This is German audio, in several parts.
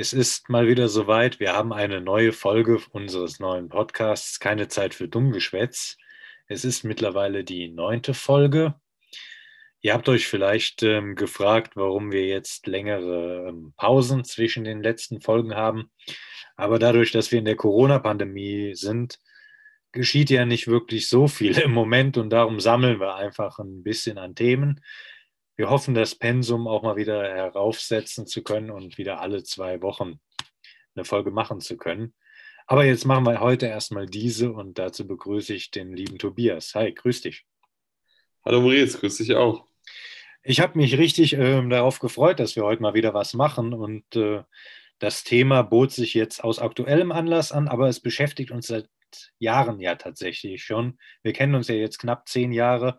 Es ist mal wieder soweit. Wir haben eine neue Folge unseres neuen Podcasts Keine Zeit für Dummgeschwätz. Es ist mittlerweile die neunte Folge. Ihr habt euch vielleicht ähm, gefragt, warum wir jetzt längere ähm, Pausen zwischen den letzten Folgen haben. Aber dadurch, dass wir in der Corona-Pandemie sind, geschieht ja nicht wirklich so viel im Moment und darum sammeln wir einfach ein bisschen an Themen wir hoffen, das Pensum auch mal wieder heraufsetzen zu können und wieder alle zwei Wochen eine Folge machen zu können. Aber jetzt machen wir heute erstmal diese und dazu begrüße ich den lieben Tobias. Hi, grüß dich. Hallo Maurice, grüß dich auch. Ich habe mich richtig äh, darauf gefreut, dass wir heute mal wieder was machen und äh, das Thema bot sich jetzt aus aktuellem Anlass an, aber es beschäftigt uns seit Jahren ja tatsächlich schon. Wir kennen uns ja jetzt knapp zehn Jahre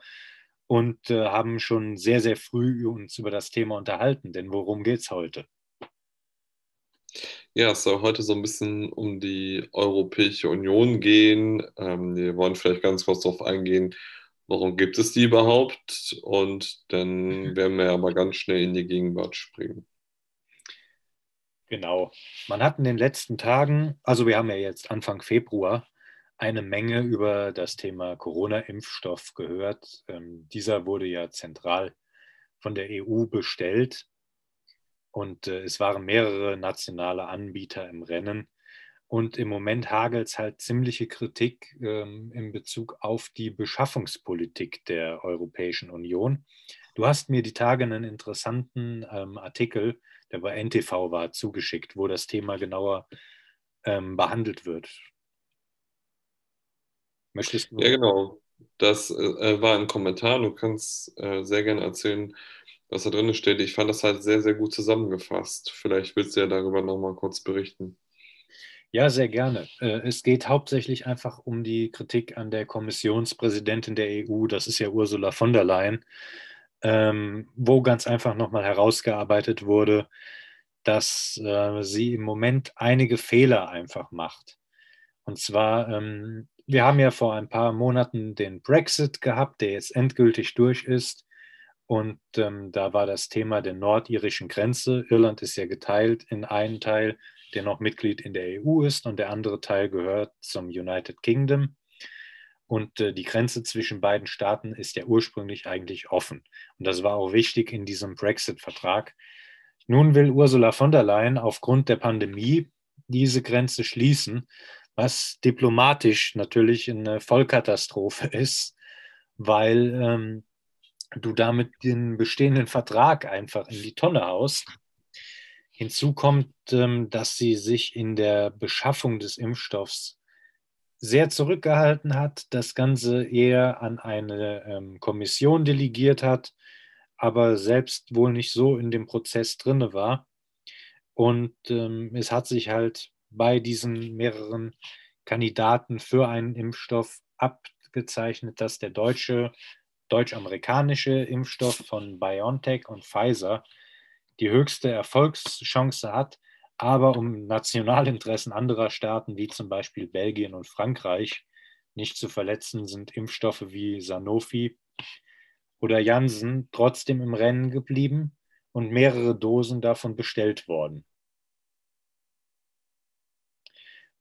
und äh, haben schon sehr, sehr früh uns über das Thema unterhalten. Denn worum geht es heute? Ja, es soll heute so ein bisschen um die Europäische Union gehen. Ähm, wir wollen vielleicht ganz kurz darauf eingehen, warum gibt es die überhaupt? Und dann werden wir aber ganz schnell in die Gegenwart springen. Genau. Man hat in den letzten Tagen, also wir haben ja jetzt Anfang Februar, eine Menge über das Thema Corona-Impfstoff gehört. Ähm, dieser wurde ja zentral von der EU bestellt und äh, es waren mehrere nationale Anbieter im Rennen. Und im Moment hagelt es halt ziemliche Kritik ähm, in Bezug auf die Beschaffungspolitik der Europäischen Union. Du hast mir die Tage einen interessanten ähm, Artikel, der bei NTV war, zugeschickt, wo das Thema genauer ähm, behandelt wird. Möchtest du? Ja, genau. Das äh, war ein Kommentar. Du kannst äh, sehr gerne erzählen, was da drin steht. Ich fand das halt sehr, sehr gut zusammengefasst. Vielleicht willst du ja darüber nochmal kurz berichten. Ja, sehr gerne. Äh, es geht hauptsächlich einfach um die Kritik an der Kommissionspräsidentin der EU, das ist ja Ursula von der Leyen, ähm, wo ganz einfach nochmal herausgearbeitet wurde, dass äh, sie im Moment einige Fehler einfach macht. Und zwar ähm, wir haben ja vor ein paar Monaten den Brexit gehabt, der jetzt endgültig durch ist. Und ähm, da war das Thema der nordirischen Grenze. Irland ist ja geteilt in einen Teil, der noch Mitglied in der EU ist, und der andere Teil gehört zum United Kingdom. Und äh, die Grenze zwischen beiden Staaten ist ja ursprünglich eigentlich offen. Und das war auch wichtig in diesem Brexit-Vertrag. Nun will Ursula von der Leyen aufgrund der Pandemie diese Grenze schließen was diplomatisch natürlich eine Vollkatastrophe ist, weil ähm, du damit den bestehenden Vertrag einfach in die Tonne haust. Hinzu kommt, ähm, dass sie sich in der Beschaffung des Impfstoffs sehr zurückgehalten hat, das Ganze eher an eine ähm, Kommission delegiert hat, aber selbst wohl nicht so in dem Prozess drinne war. Und ähm, es hat sich halt bei diesen mehreren Kandidaten für einen Impfstoff abgezeichnet, dass der deutsche, deutsch-amerikanische Impfstoff von BioNTech und Pfizer die höchste Erfolgschance hat, aber um Nationalinteressen anderer Staaten wie zum Beispiel Belgien und Frankreich nicht zu verletzen, sind Impfstoffe wie Sanofi oder Janssen trotzdem im Rennen geblieben und mehrere Dosen davon bestellt worden.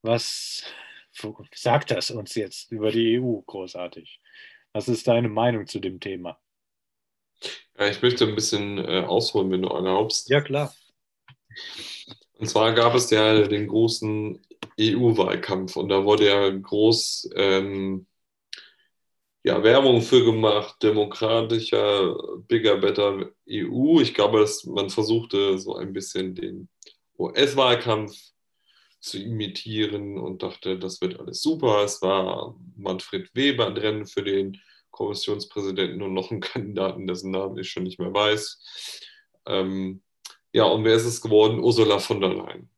Was sagt das uns jetzt über die EU großartig? Was ist deine Meinung zu dem Thema? Ja, ich möchte ein bisschen äh, ausholen, wenn du erlaubst. Ja, klar. Und zwar gab es ja den großen EU-Wahlkampf und da wurde ja groß ähm, ja, Werbung für gemacht, demokratischer, bigger, better EU. Ich glaube, dass man versuchte so ein bisschen den US-Wahlkampf zu imitieren und dachte, das wird alles super. Es war Manfred Weber ein Rennen für den Kommissionspräsidenten und noch einen Kandidaten, dessen Namen ich schon nicht mehr weiß. Ähm, ja, und wer ist es geworden? Ursula von der Leyen.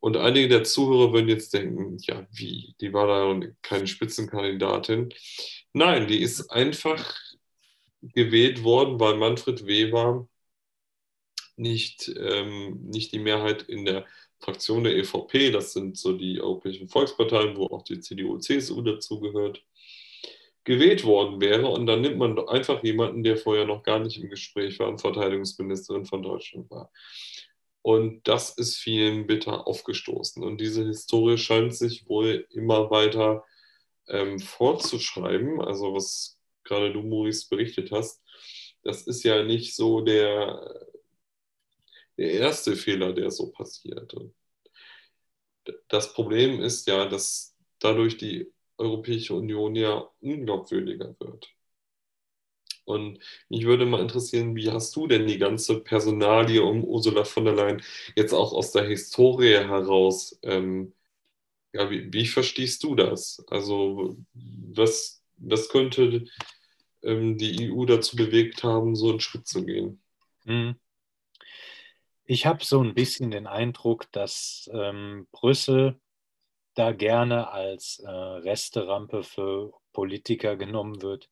Und einige der Zuhörer würden jetzt denken, ja, wie? Die war da keine Spitzenkandidatin. Nein, die ist einfach gewählt worden, weil Manfred Weber nicht, ähm, nicht die Mehrheit in der Fraktion der EVP, das sind so die europäischen Volksparteien, wo auch die CDU, CSU dazugehört, gewählt worden wäre. Und dann nimmt man einfach jemanden, der vorher noch gar nicht im Gespräch war und Verteidigungsministerin von Deutschland war. Und das ist vielen bitter aufgestoßen. Und diese Historie scheint sich wohl immer weiter ähm, fortzuschreiben. Also was gerade du, Maurice, berichtet hast, das ist ja nicht so der, der erste Fehler, der so passiert. Und das Problem ist ja, dass dadurch die Europäische Union ja unglaubwürdiger wird. Und mich würde mal interessieren, wie hast du denn die ganze Personalie um Ursula von der Leyen jetzt auch aus der Historie heraus, ähm, ja, wie, wie, verstehst du das? Also was, was könnte ähm, die EU dazu bewegt haben, so einen Schritt zu gehen? Hm. Ich habe so ein bisschen den Eindruck, dass ähm, Brüssel da gerne als äh, Resterampe für Politiker genommen wird,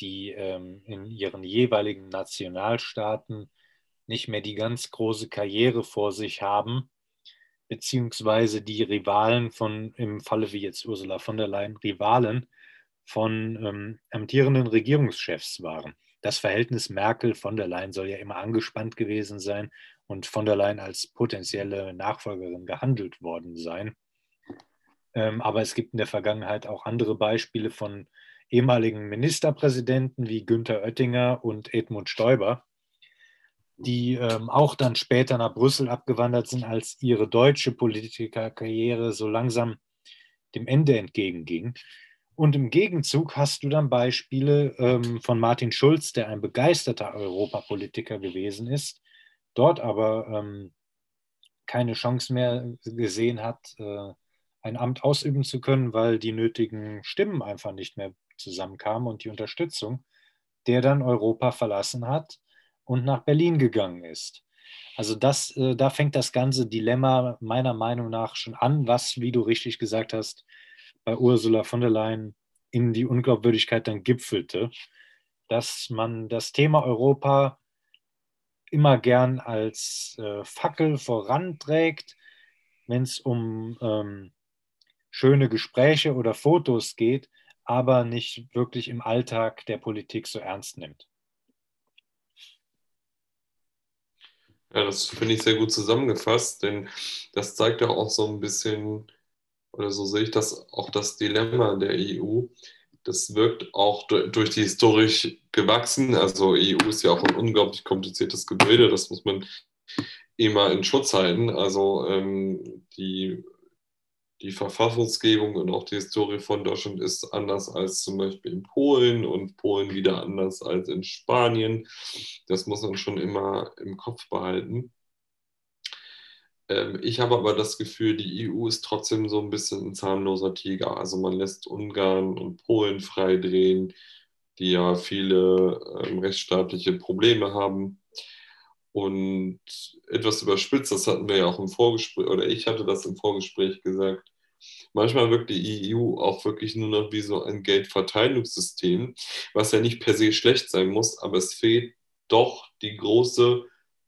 die ähm, in ihren jeweiligen Nationalstaaten nicht mehr die ganz große Karriere vor sich haben, beziehungsweise die Rivalen von, im Falle wie jetzt Ursula von der Leyen, Rivalen von ähm, amtierenden Regierungschefs waren. Das Verhältnis Merkel-von der Leyen soll ja immer angespannt gewesen sein und von der Leyen als potenzielle Nachfolgerin gehandelt worden sein. Ähm, aber es gibt in der Vergangenheit auch andere Beispiele von ehemaligen Ministerpräsidenten wie Günther Oettinger und Edmund Stoiber, die ähm, auch dann später nach Brüssel abgewandert sind, als ihre deutsche Politikerkarriere so langsam dem Ende entgegenging. Und im Gegenzug hast du dann Beispiele ähm, von Martin Schulz, der ein begeisterter Europapolitiker gewesen ist, dort aber ähm, keine Chance mehr gesehen hat, äh, ein Amt ausüben zu können, weil die nötigen Stimmen einfach nicht mehr zusammenkamen und die Unterstützung, der dann Europa verlassen hat und nach Berlin gegangen ist. Also das, äh, da fängt das ganze Dilemma meiner Meinung nach schon an, was, wie du richtig gesagt hast, bei Ursula von der Leyen in die Unglaubwürdigkeit dann gipfelte, dass man das Thema Europa immer gern als äh, Fackel voranträgt, wenn es um ähm, schöne Gespräche oder Fotos geht, aber nicht wirklich im Alltag der Politik so ernst nimmt. Ja, das finde ich sehr gut zusammengefasst, denn das zeigt ja auch so ein bisschen, oder so sehe ich das, auch das Dilemma der EU. Das wirkt auch durch die historisch gewachsen. Also EU ist ja auch ein unglaublich kompliziertes Gebilde, das muss man immer in Schutz halten. Also ähm, die die Verfassungsgebung und auch die Historie von Deutschland ist anders als zum Beispiel in Polen und Polen wieder anders als in Spanien. Das muss man schon immer im Kopf behalten. Ähm, ich habe aber das Gefühl, die EU ist trotzdem so ein bisschen ein zahnloser Tiger. Also man lässt Ungarn und Polen freidrehen, die ja viele ähm, rechtsstaatliche Probleme haben. Und etwas überspitzt, das hatten wir ja auch im Vorgespräch, oder ich hatte das im Vorgespräch gesagt, Manchmal wirkt die EU auch wirklich nur noch wie so ein Geldverteilungssystem, was ja nicht per se schlecht sein muss, aber es fehlt doch die große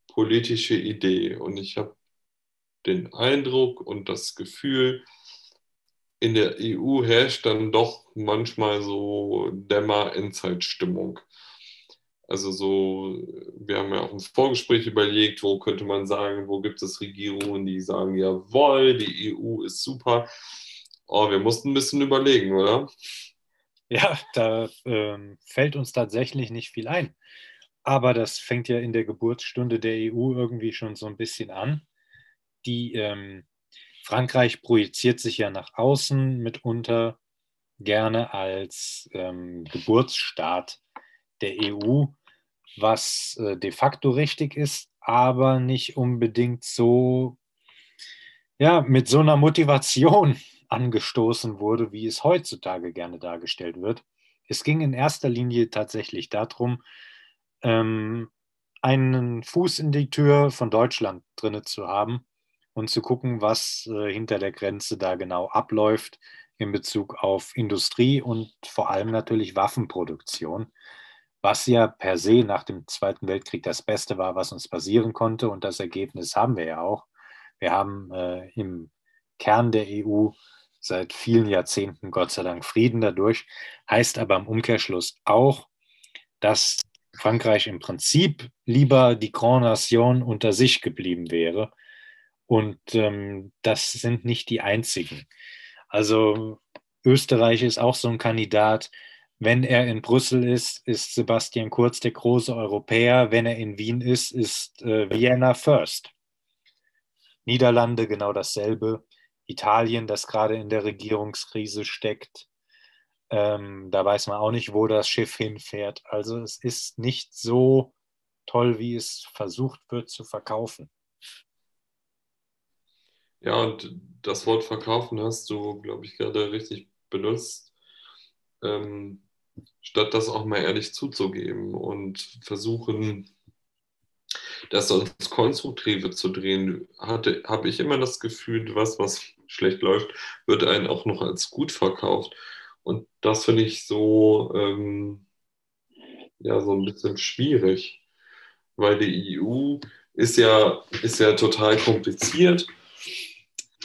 politische Idee. Und ich habe den Eindruck und das Gefühl, in der EU herrscht dann doch manchmal so Dämmer-Endzeitstimmung. Also so, wir haben ja auch im Vorgespräch überlegt, wo könnte man sagen, wo gibt es Regierungen, die sagen, jawohl, die EU ist super. Oh, wir mussten ein bisschen überlegen, oder? Ja, da ähm, fällt uns tatsächlich nicht viel ein. Aber das fängt ja in der Geburtsstunde der EU irgendwie schon so ein bisschen an. Die ähm, Frankreich projiziert sich ja nach außen mitunter gerne als ähm, Geburtsstaat der EU, was äh, de facto richtig ist, aber nicht unbedingt so, ja, mit so einer Motivation angestoßen wurde, wie es heutzutage gerne dargestellt wird. Es ging in erster Linie tatsächlich darum, ähm, einen Fuß in die Tür von Deutschland drinne zu haben und zu gucken, was äh, hinter der Grenze da genau abläuft in Bezug auf Industrie und vor allem natürlich Waffenproduktion was ja per se nach dem Zweiten Weltkrieg das Beste war, was uns passieren konnte. Und das Ergebnis haben wir ja auch. Wir haben äh, im Kern der EU seit vielen Jahrzehnten Gott sei Dank Frieden dadurch. Heißt aber im Umkehrschluss auch, dass Frankreich im Prinzip lieber die Grand Nation unter sich geblieben wäre. Und ähm, das sind nicht die einzigen. Also Österreich ist auch so ein Kandidat. Wenn er in Brüssel ist, ist Sebastian Kurz der große Europäer. Wenn er in Wien ist, ist äh, Vienna first. Niederlande genau dasselbe. Italien, das gerade in der Regierungskrise steckt. Ähm, da weiß man auch nicht, wo das Schiff hinfährt. Also es ist nicht so toll, wie es versucht wird zu verkaufen. Ja, und das Wort verkaufen hast du, glaube ich, gerade richtig benutzt, ähm, statt das auch mal ehrlich zuzugeben und versuchen, das ins Konstruktive zu drehen, habe ich immer das Gefühl, was, was schlecht läuft, wird einen auch noch als gut verkauft. Und das finde ich so, ähm, ja, so ein bisschen schwierig, weil die EU ist ja, ist ja total kompliziert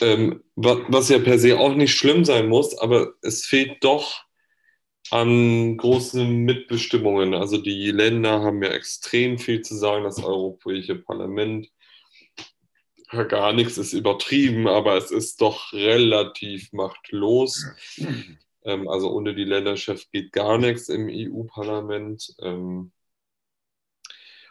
ähm, was ja per se auch nicht schlimm sein muss, aber es fehlt doch an großen Mitbestimmungen. Also die Länder haben ja extrem viel zu sagen, das Europäische Parlament. Gar nichts ist übertrieben, aber es ist doch relativ machtlos. Ähm, also ohne die Länderchef geht gar nichts im EU-Parlament. Ähm,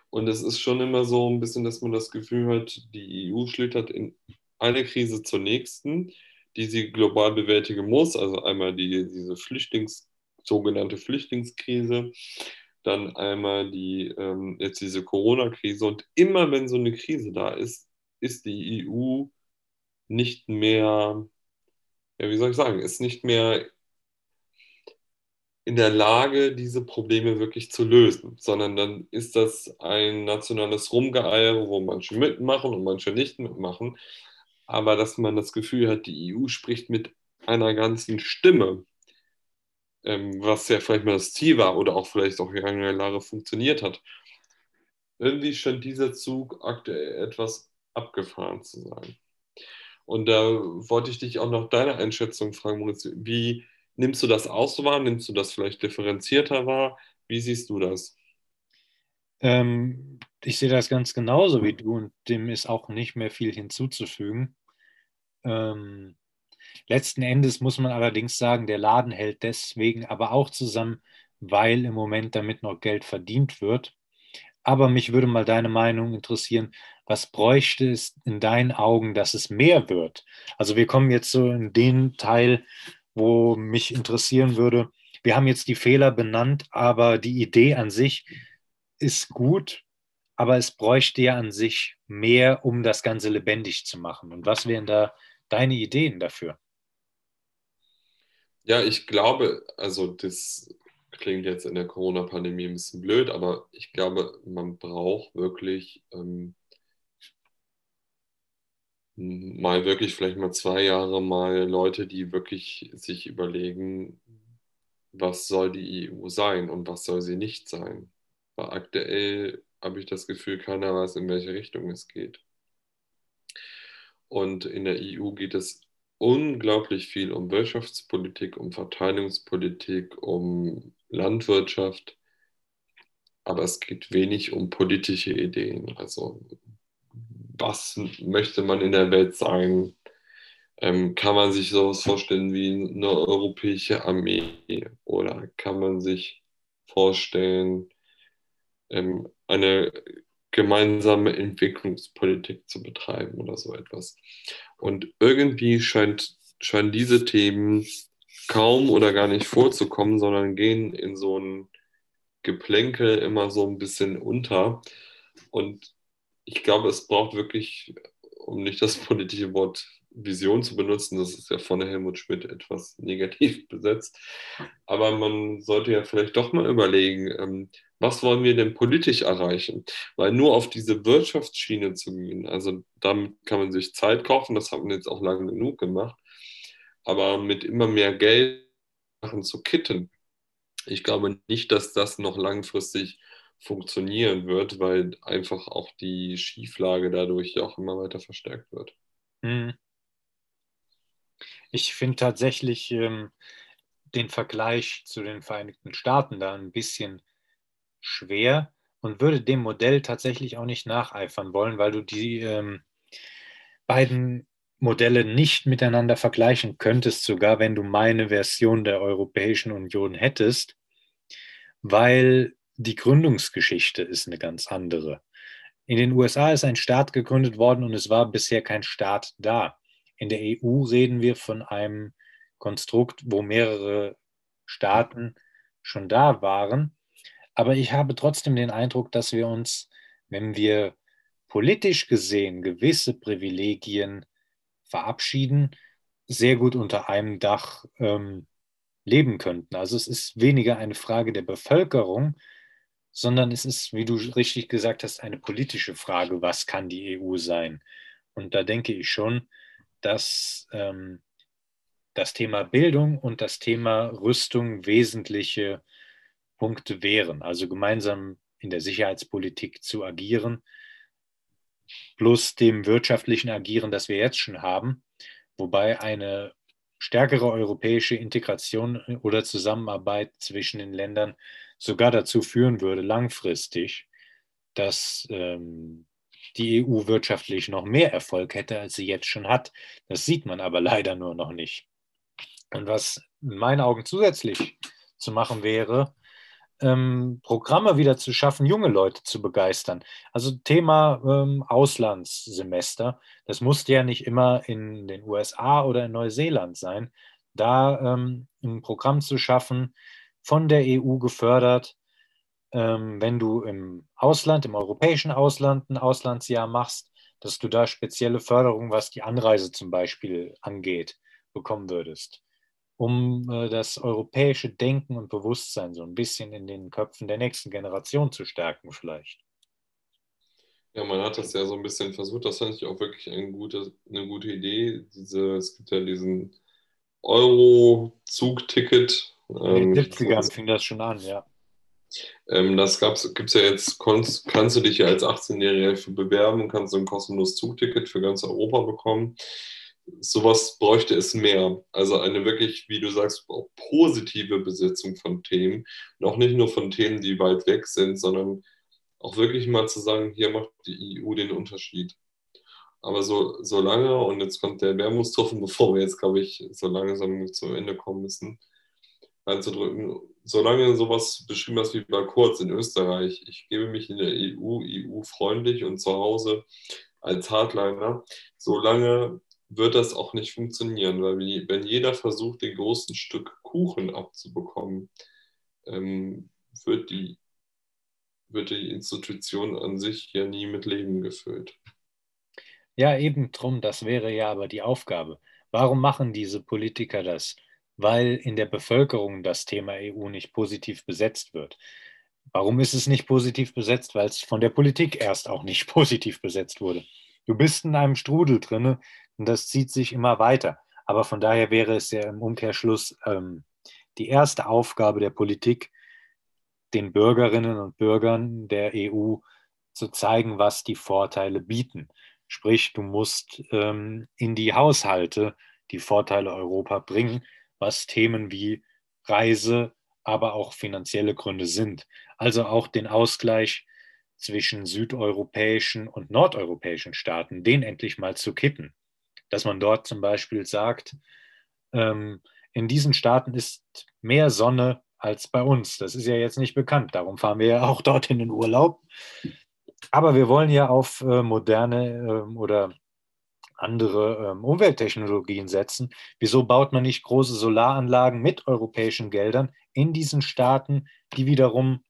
und es ist schon immer so ein bisschen, dass man das Gefühl hat, die EU schlittert in eine Krise zur nächsten, die sie global bewältigen muss. Also einmal die, diese Flüchtlings, sogenannte Flüchtlingskrise, dann einmal die, ähm, jetzt diese Corona-Krise. Und immer wenn so eine Krise da ist, ist die EU nicht mehr, ja, wie soll ich sagen, ist nicht mehr in der Lage, diese Probleme wirklich zu lösen, sondern dann ist das ein nationales Rumgeeier, wo manche mitmachen und manche nicht mitmachen aber dass man das Gefühl hat, die EU spricht mit einer ganzen Stimme, ähm, was ja vielleicht mal das Ziel war oder auch vielleicht auch lange Jahre funktioniert hat. Irgendwie scheint dieser Zug aktuell etwas abgefahren zu sein. Und da wollte ich dich auch noch deine Einschätzung fragen, Moritz. Wie nimmst du das aus wahr? Nimmst du das vielleicht differenzierter wahr? Wie siehst du das? Ähm, ich sehe das ganz genauso wie du und dem ist auch nicht mehr viel hinzuzufügen. Ähm, letzten Endes muss man allerdings sagen, der Laden hält deswegen aber auch zusammen, weil im Moment damit noch Geld verdient wird. Aber mich würde mal deine Meinung interessieren, was bräuchte es in deinen Augen, dass es mehr wird? Also wir kommen jetzt so in den Teil, wo mich interessieren würde, wir haben jetzt die Fehler benannt, aber die Idee an sich ist gut, aber es bräuchte ja an sich mehr, um das Ganze lebendig zu machen. Und was wären da deine Ideen dafür? Ja, ich glaube, also das klingt jetzt in der Corona-Pandemie ein bisschen blöd, aber ich glaube, man braucht wirklich ähm, mal wirklich vielleicht mal zwei Jahre mal Leute, die wirklich sich überlegen, was soll die EU sein und was soll sie nicht sein. Weil aktuell habe ich das Gefühl, keiner weiß, in welche Richtung es geht. Und in der EU geht es unglaublich viel um Wirtschaftspolitik, um Verteilungspolitik, um Landwirtschaft. Aber es geht wenig um politische Ideen. Also was möchte man in der Welt sein? Ähm, kann man sich sowas vorstellen wie eine europäische Armee? Oder kann man sich vorstellen, ähm, eine gemeinsame Entwicklungspolitik zu betreiben oder so etwas. Und irgendwie scheint, scheinen diese Themen kaum oder gar nicht vorzukommen, sondern gehen in so ein Geplänkel immer so ein bisschen unter. Und ich glaube, es braucht wirklich, um nicht das politische Wort Vision zu benutzen, das ist ja von Helmut Schmidt etwas negativ besetzt, aber man sollte ja vielleicht doch mal überlegen, ähm, was wollen wir denn politisch erreichen? Weil nur auf diese Wirtschaftsschiene zu gehen, also damit kann man sich Zeit kaufen, das hat man jetzt auch lange genug gemacht, aber mit immer mehr Geld zu kitten, ich glaube nicht, dass das noch langfristig funktionieren wird, weil einfach auch die Schieflage dadurch auch immer weiter verstärkt wird. Hm. Ich finde tatsächlich ähm, den Vergleich zu den Vereinigten Staaten da ein bisschen schwer und würde dem Modell tatsächlich auch nicht nacheifern wollen, weil du die ähm, beiden Modelle nicht miteinander vergleichen könntest, sogar wenn du meine Version der Europäischen Union hättest, weil die Gründungsgeschichte ist eine ganz andere. In den USA ist ein Staat gegründet worden und es war bisher kein Staat da. In der EU reden wir von einem Konstrukt, wo mehrere Staaten schon da waren. Aber ich habe trotzdem den Eindruck, dass wir uns, wenn wir politisch gesehen gewisse Privilegien verabschieden, sehr gut unter einem Dach ähm, leben könnten. Also es ist weniger eine Frage der Bevölkerung, sondern es ist, wie du richtig gesagt hast, eine politische Frage, was kann die EU sein? Und da denke ich schon, dass ähm, das Thema Bildung und das Thema Rüstung wesentliche Punkte wären. Also gemeinsam in der Sicherheitspolitik zu agieren, plus dem wirtschaftlichen Agieren, das wir jetzt schon haben, wobei eine stärkere europäische Integration oder Zusammenarbeit zwischen den Ländern sogar dazu führen würde, langfristig, dass ähm, die EU wirtschaftlich noch mehr Erfolg hätte, als sie jetzt schon hat. Das sieht man aber leider nur noch nicht. Und was in meinen Augen zusätzlich zu machen wäre, ähm, Programme wieder zu schaffen, junge Leute zu begeistern. Also Thema ähm, Auslandssemester, das musste ja nicht immer in den USA oder in Neuseeland sein. Da ähm, ein Programm zu schaffen, von der EU gefördert, ähm, wenn du im Ausland, im europäischen Ausland ein Auslandsjahr machst, dass du da spezielle Förderung, was die Anreise zum Beispiel angeht, bekommen würdest um äh, das europäische Denken und Bewusstsein so ein bisschen in den Köpfen der nächsten Generation zu stärken vielleicht. Ja, man hat das ja so ein bisschen versucht. Das fand ich auch wirklich eine gute, eine gute Idee. Diese, es gibt ja diesen Euro-Zugticket. In den 70ern ähm, fing das schon an, ja. Ähm, das gibt es ja jetzt, kannst, kannst du dich ja als 18-Jähriger für bewerben, kannst du ein kostenloses Zugticket für ganz Europa bekommen sowas bräuchte es mehr. Also eine wirklich, wie du sagst, auch positive Besetzung von Themen. Und auch nicht nur von Themen, die weit weg sind, sondern auch wirklich mal zu sagen, hier macht die EU den Unterschied. Aber so, so lange, und jetzt kommt der Wermutstropfen, bevor wir jetzt, glaube ich, so langsam zum Ende kommen müssen, einzudrücken, solange sowas beschrieben hast wie bei Kurz in Österreich, ich gebe mich in der EU, EU-freundlich und zu Hause als Hardliner, solange wird das auch nicht funktionieren, weil wenn jeder versucht, den großen Stück Kuchen abzubekommen, ähm, wird, die, wird die Institution an sich ja nie mit Leben gefüllt. Ja, eben drum, das wäre ja aber die Aufgabe. Warum machen diese Politiker das? Weil in der Bevölkerung das Thema EU nicht positiv besetzt wird. Warum ist es nicht positiv besetzt? Weil es von der Politik erst auch nicht positiv besetzt wurde. Du bist in einem Strudel drinne, und das zieht sich immer weiter. Aber von daher wäre es ja im Umkehrschluss ähm, die erste Aufgabe der Politik, den Bürgerinnen und Bürgern der EU zu zeigen, was die Vorteile bieten. Sprich, du musst ähm, in die Haushalte die Vorteile Europa bringen, was Themen wie Reise, aber auch finanzielle Gründe sind. Also auch den Ausgleich zwischen südeuropäischen und nordeuropäischen Staaten, den endlich mal zu kitten dass man dort zum Beispiel sagt, ähm, in diesen Staaten ist mehr Sonne als bei uns. Das ist ja jetzt nicht bekannt. Darum fahren wir ja auch dorthin in Urlaub. Aber wir wollen ja auf äh, moderne ähm, oder andere ähm, Umwelttechnologien setzen. Wieso baut man nicht große Solaranlagen mit europäischen Geldern in diesen Staaten, die wiederum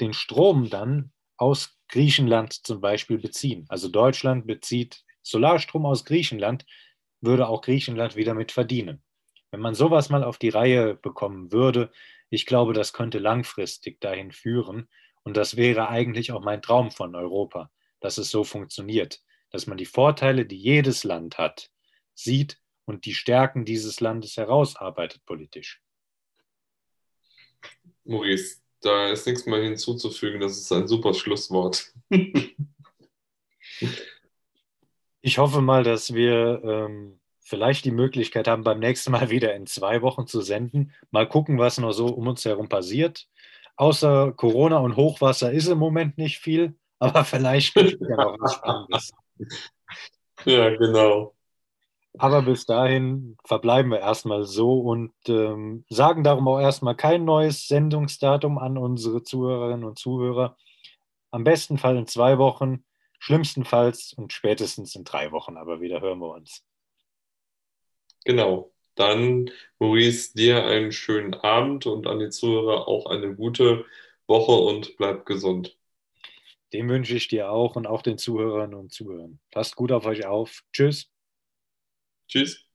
den Strom dann aus Griechenland zum Beispiel beziehen? Also Deutschland bezieht Solarstrom aus Griechenland würde auch Griechenland wieder mit verdienen. Wenn man sowas mal auf die Reihe bekommen würde, ich glaube, das könnte langfristig dahin führen. Und das wäre eigentlich auch mein Traum von Europa, dass es so funktioniert, dass man die Vorteile, die jedes Land hat, sieht und die Stärken dieses Landes herausarbeitet politisch. Maurice, da ist nichts mehr hinzuzufügen. Das ist ein super Schlusswort. Ich hoffe mal, dass wir ähm, vielleicht die Möglichkeit haben, beim nächsten Mal wieder in zwei Wochen zu senden. Mal gucken, was noch so um uns herum passiert. außer Corona und Hochwasser ist im Moment nicht viel, aber vielleicht gibt es ja noch was Spannendes. Ja, genau. Aber bis dahin verbleiben wir erstmal so und ähm, sagen darum auch erstmal kein neues Sendungsdatum an unsere Zuhörerinnen und Zuhörer. Am besten Fall in zwei Wochen, schlimmstenfalls und spätestens in drei Wochen, aber wieder hören wir uns. Genau. Dann, Maurice, dir einen schönen Abend und an die Zuhörer auch eine gute Woche und bleib gesund. Dem wünsche ich dir auch und auch den Zuhörern und Zuhörern. Passt gut auf euch auf. Tschüss. Tschüss.